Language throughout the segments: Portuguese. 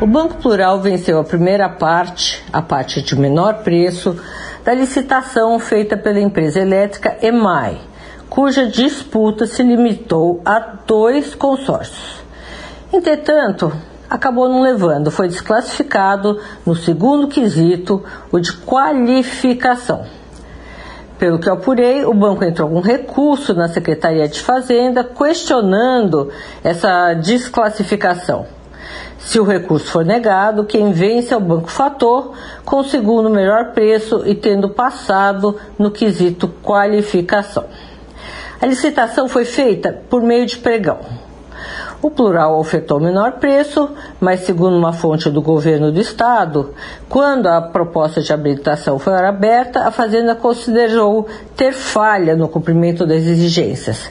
O Banco Plural venceu a primeira parte, a parte de menor preço, da licitação feita pela empresa elétrica EMAI, cuja disputa se limitou a dois consórcios. Entretanto, acabou não levando, foi desclassificado no segundo quesito, o de qualificação. Pelo que eu apurei, o banco entrou com recurso na Secretaria de Fazenda questionando essa desclassificação. Se o recurso for negado, quem vence é o Banco Fator, com o melhor preço e tendo passado no quesito qualificação. A licitação foi feita por meio de pregão. O plural ofertou menor preço, mas, segundo uma fonte do governo do estado, quando a proposta de habilitação foi aberta, a Fazenda considerou ter falha no cumprimento das exigências.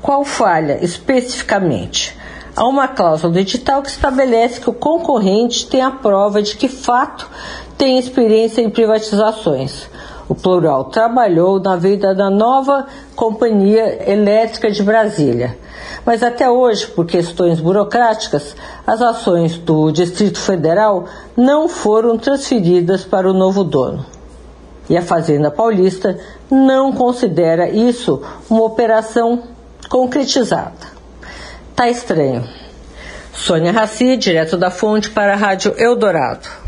Qual falha especificamente? Há uma cláusula do edital que estabelece que o concorrente tem a prova de que fato tem experiência em privatizações. O plural trabalhou na vida da nova Companhia Elétrica de Brasília. Mas até hoje, por questões burocráticas, as ações do Distrito Federal não foram transferidas para o novo dono. E a Fazenda Paulista não considera isso uma operação concretizada. Tá estranho. Sônia Raci, direto da fonte para a Rádio Eldorado.